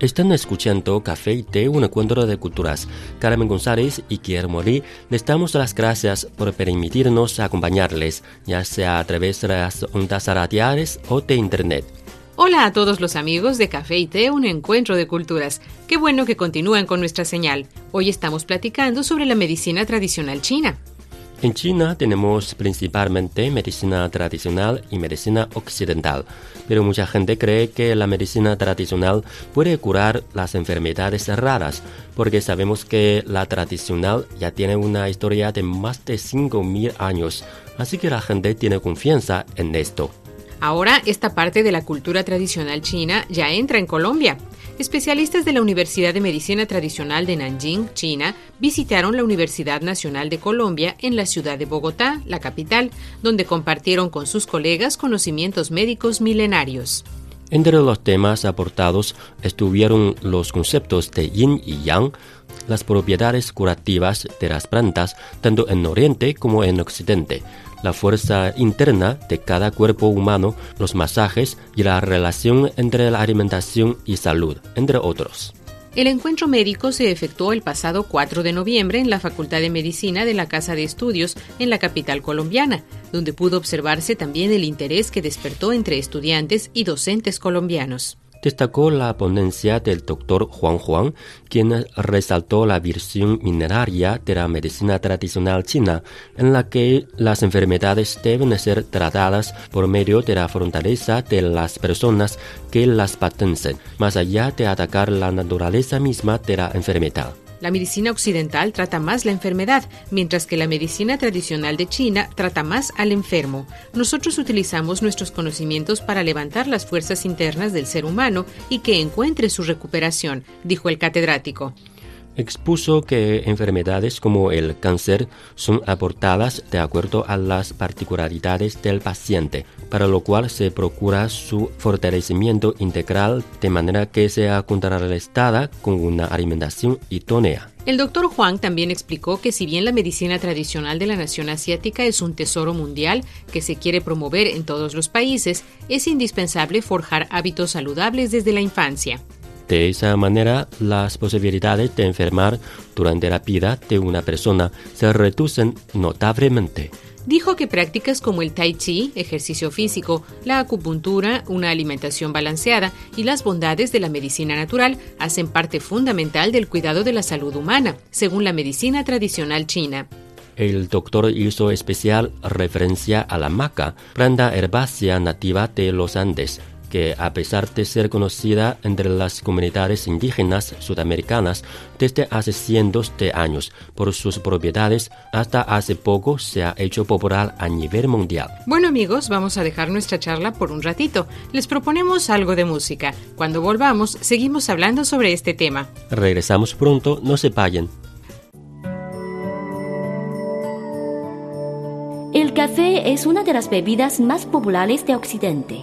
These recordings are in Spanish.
Están escuchando Café y Té, un encuentro de culturas. Carmen González y Guillermo Lee les damos las gracias por permitirnos acompañarles, ya sea a través de las ondas radiales o de Internet. Hola a todos los amigos de Café y Té, un encuentro de culturas. Qué bueno que continúen con nuestra señal. Hoy estamos platicando sobre la medicina tradicional china. En China tenemos principalmente medicina tradicional y medicina occidental, pero mucha gente cree que la medicina tradicional puede curar las enfermedades raras, porque sabemos que la tradicional ya tiene una historia de más de 5.000 años, así que la gente tiene confianza en esto. Ahora esta parte de la cultura tradicional china ya entra en Colombia. Especialistas de la Universidad de Medicina Tradicional de Nanjing, China, visitaron la Universidad Nacional de Colombia en la ciudad de Bogotá, la capital, donde compartieron con sus colegas conocimientos médicos milenarios. Entre los temas aportados estuvieron los conceptos de yin y yang, las propiedades curativas de las plantas tanto en Oriente como en Occidente, la fuerza interna de cada cuerpo humano, los masajes y la relación entre la alimentación y salud, entre otros. El encuentro médico se efectuó el pasado 4 de noviembre en la Facultad de Medicina de la Casa de Estudios en la capital colombiana, donde pudo observarse también el interés que despertó entre estudiantes y docentes colombianos destacó la ponencia del doctor Juan Juan, quien resaltó la visión mineraria de la medicina tradicional china, en la que las enfermedades deben ser tratadas por medio de la fortaleza de las personas que las padecen, más allá de atacar la naturaleza misma de la enfermedad. La medicina occidental trata más la enfermedad, mientras que la medicina tradicional de China trata más al enfermo. Nosotros utilizamos nuestros conocimientos para levantar las fuerzas internas del ser humano y que encuentre su recuperación, dijo el catedrático expuso que enfermedades como el cáncer son aportadas de acuerdo a las particularidades del paciente, para lo cual se procura su fortalecimiento integral de manera que sea contrarrestada con una alimentación idónea. El doctor Juan también explicó que si bien la medicina tradicional de la nación asiática es un tesoro mundial que se quiere promover en todos los países, es indispensable forjar hábitos saludables desde la infancia. De esa manera, las posibilidades de enfermar durante la vida de una persona se reducen notablemente. Dijo que prácticas como el tai chi, ejercicio físico, la acupuntura, una alimentación balanceada y las bondades de la medicina natural hacen parte fundamental del cuidado de la salud humana, según la medicina tradicional china. El doctor hizo especial referencia a la maca, planta herbácea nativa de los Andes, que a pesar de ser conocida entre las comunidades indígenas sudamericanas desde hace cientos de años por sus propiedades, hasta hace poco se ha hecho popular a nivel mundial. Bueno amigos, vamos a dejar nuestra charla por un ratito. Les proponemos algo de música. Cuando volvamos, seguimos hablando sobre este tema. Regresamos pronto, no se vayan. El café es una de las bebidas más populares de Occidente.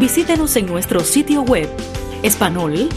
Visítenos en nuestro sitio web espanol.cri.cn.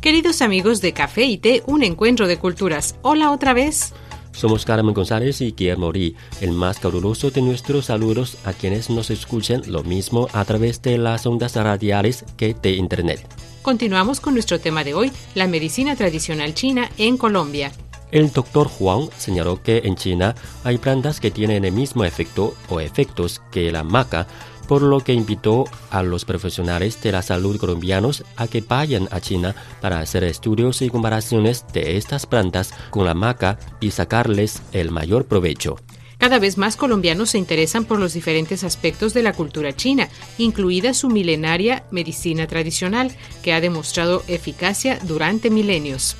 Queridos amigos de Café y Té, un encuentro de culturas. Hola otra vez. Somos Carmen González y Guillermo Rí, el más caluroso de nuestros saludos a quienes nos escuchen lo mismo a través de las ondas radiales que de Internet. Continuamos con nuestro tema de hoy, la medicina tradicional china en Colombia. El doctor Huang señaló que en China hay plantas que tienen el mismo efecto o efectos que la maca, por lo que invitó a los profesionales de la salud colombianos a que vayan a China para hacer estudios y comparaciones de estas plantas con la maca y sacarles el mayor provecho. Cada vez más colombianos se interesan por los diferentes aspectos de la cultura china, incluida su milenaria medicina tradicional, que ha demostrado eficacia durante milenios.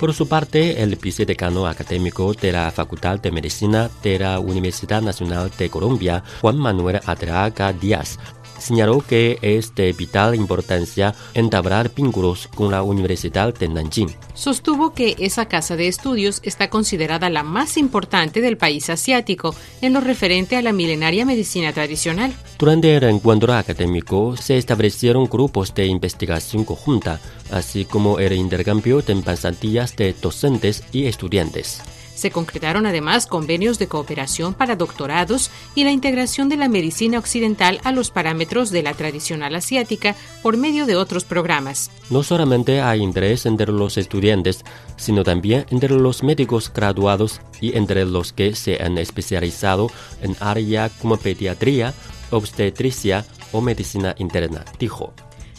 Por su parte, el vicedecano académico de la Facultad de Medicina de la Universidad Nacional de Colombia, Juan Manuel Adraga Díaz, señaló que es de vital importancia entablar vínculos con la Universidad de Nanjing. Sostuvo que esa casa de estudios está considerada la más importante del país asiático en lo referente a la milenaria medicina tradicional. Durante el encuentro académico se establecieron grupos de investigación conjunta, así como el intercambio de pasantías de docentes y estudiantes. Se concretaron además convenios de cooperación para doctorados y la integración de la medicina occidental a los parámetros de la tradicional asiática por medio de otros programas. No solamente hay interés entre los estudiantes, sino también entre los médicos graduados y entre los que se han especializado en áreas como pediatría, obstetricia o medicina interna, dijo.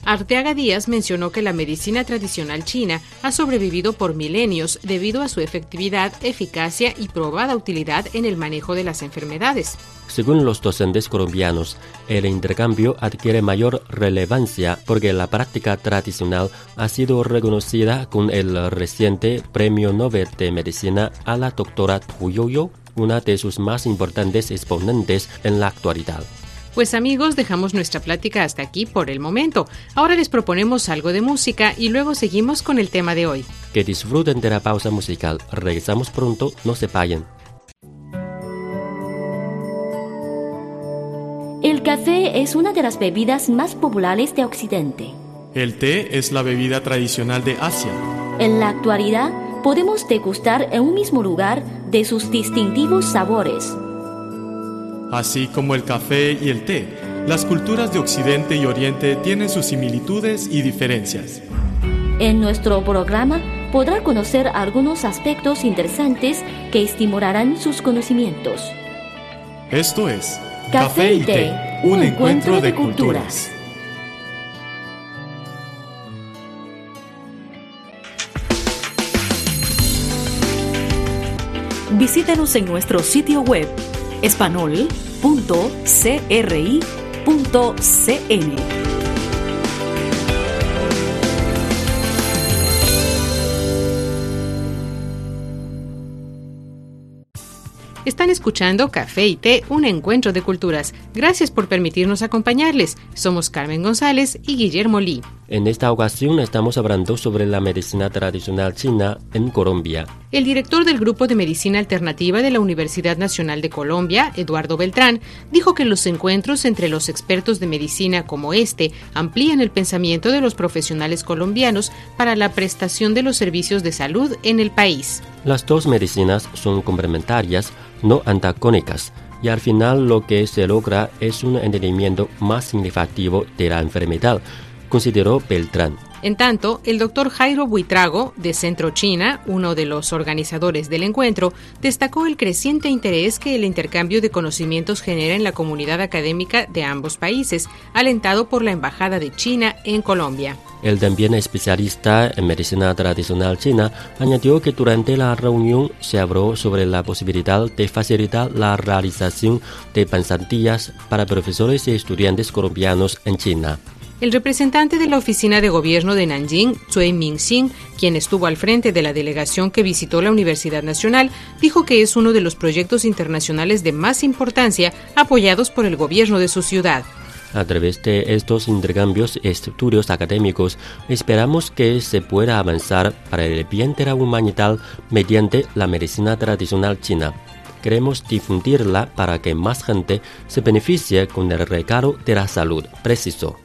Arteaga Díaz mencionó que la medicina tradicional china ha sobrevivido por milenios debido a su efectividad, eficacia y probada utilidad en el manejo de las enfermedades. Según los docentes colombianos, el intercambio adquiere mayor relevancia porque la práctica tradicional ha sido reconocida con el reciente Premio Nobel de Medicina a la doctora Tu Yoyo, una de sus más importantes exponentes en la actualidad. Pues amigos, dejamos nuestra plática hasta aquí por el momento. Ahora les proponemos algo de música y luego seguimos con el tema de hoy. Que disfruten de la pausa musical. Regresamos pronto, no se vayan. El café es una de las bebidas más populares de Occidente. El té es la bebida tradicional de Asia. En la actualidad, podemos degustar en un mismo lugar de sus distintivos sabores. Así como el café y el té, las culturas de Occidente y Oriente tienen sus similitudes y diferencias. En nuestro programa podrá conocer algunos aspectos interesantes que estimularán sus conocimientos. Esto es Café y té, un encuentro de culturas. Visítenos en nuestro sitio web espanol.cri.cn. Están escuchando Café y Té, un encuentro de culturas. Gracias por permitirnos acompañarles. Somos Carmen González y Guillermo Lee. En esta ocasión estamos hablando sobre la medicina tradicional china en Colombia. El director del Grupo de Medicina Alternativa de la Universidad Nacional de Colombia, Eduardo Beltrán, dijo que los encuentros entre los expertos de medicina como este amplían el pensamiento de los profesionales colombianos para la prestación de los servicios de salud en el país. Las dos medicinas son complementarias, no antagónicas, y al final lo que se logra es un entendimiento más significativo de la enfermedad consideró Beltrán. En tanto, el doctor Jairo Buitrago, de Centro China, uno de los organizadores del encuentro, destacó el creciente interés que el intercambio de conocimientos genera en la comunidad académica de ambos países, alentado por la Embajada de China en Colombia. El también especialista en medicina tradicional china añadió que durante la reunión se habló sobre la posibilidad de facilitar la realización de pasantías para profesores y estudiantes colombianos en China. El representante de la oficina de gobierno de Nanjing, Cui Mingxing, quien estuvo al frente de la delegación que visitó la Universidad Nacional, dijo que es uno de los proyectos internacionales de más importancia apoyados por el gobierno de su ciudad. A través de estos intercambios y estudios académicos, esperamos que se pueda avanzar para el bien de la mediante la medicina tradicional china. Queremos difundirla para que más gente se beneficie con el regalo de la salud, preciso.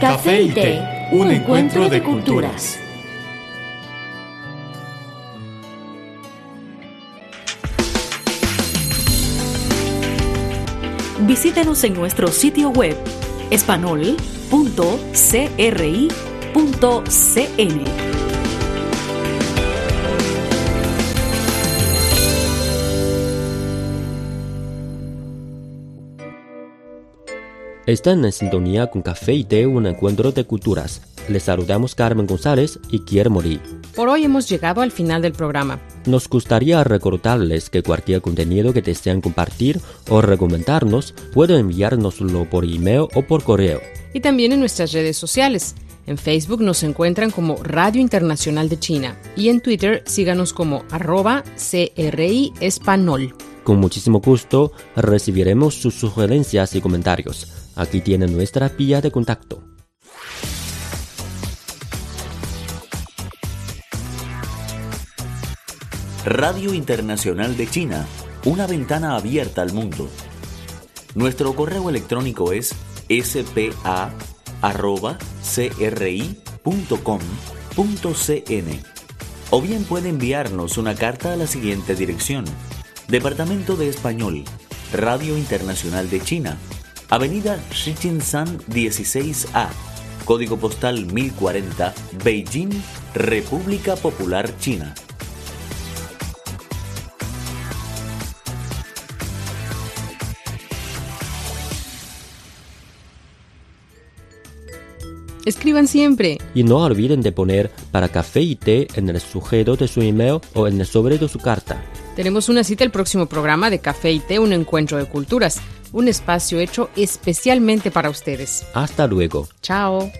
Café y té, un encuentro de culturas. Visítenos en nuestro sitio web espanol.cri.cn. Están en sintonía con Café y Té, un encuentro de culturas. Les saludamos Carmen González y Guillermo Lee. Por hoy hemos llegado al final del programa. Nos gustaría recordarles que cualquier contenido que desean compartir o recomendarnos pueden enviárnoslo por email o por correo. Y también en nuestras redes sociales. En Facebook nos encuentran como Radio Internacional de China y en Twitter síganos como arroba CRI Espanol. Con muchísimo gusto recibiremos sus sugerencias y comentarios. Aquí tiene nuestra vía de contacto. Radio Internacional de China, una ventana abierta al mundo. Nuestro correo electrónico es spa.cri.com.cn o bien puede enviarnos una carta a la siguiente dirección. Departamento de Español, Radio Internacional de China, Avenida Shichinshan 16A, Código Postal 1040, Beijing, República Popular China. Escriban siempre. Y no olviden de poner para café y té en el sujeto de su email o en el sobre de su carta. Tenemos una cita el próximo programa de Café y Té, un encuentro de culturas, un espacio hecho especialmente para ustedes. Hasta luego. Chao.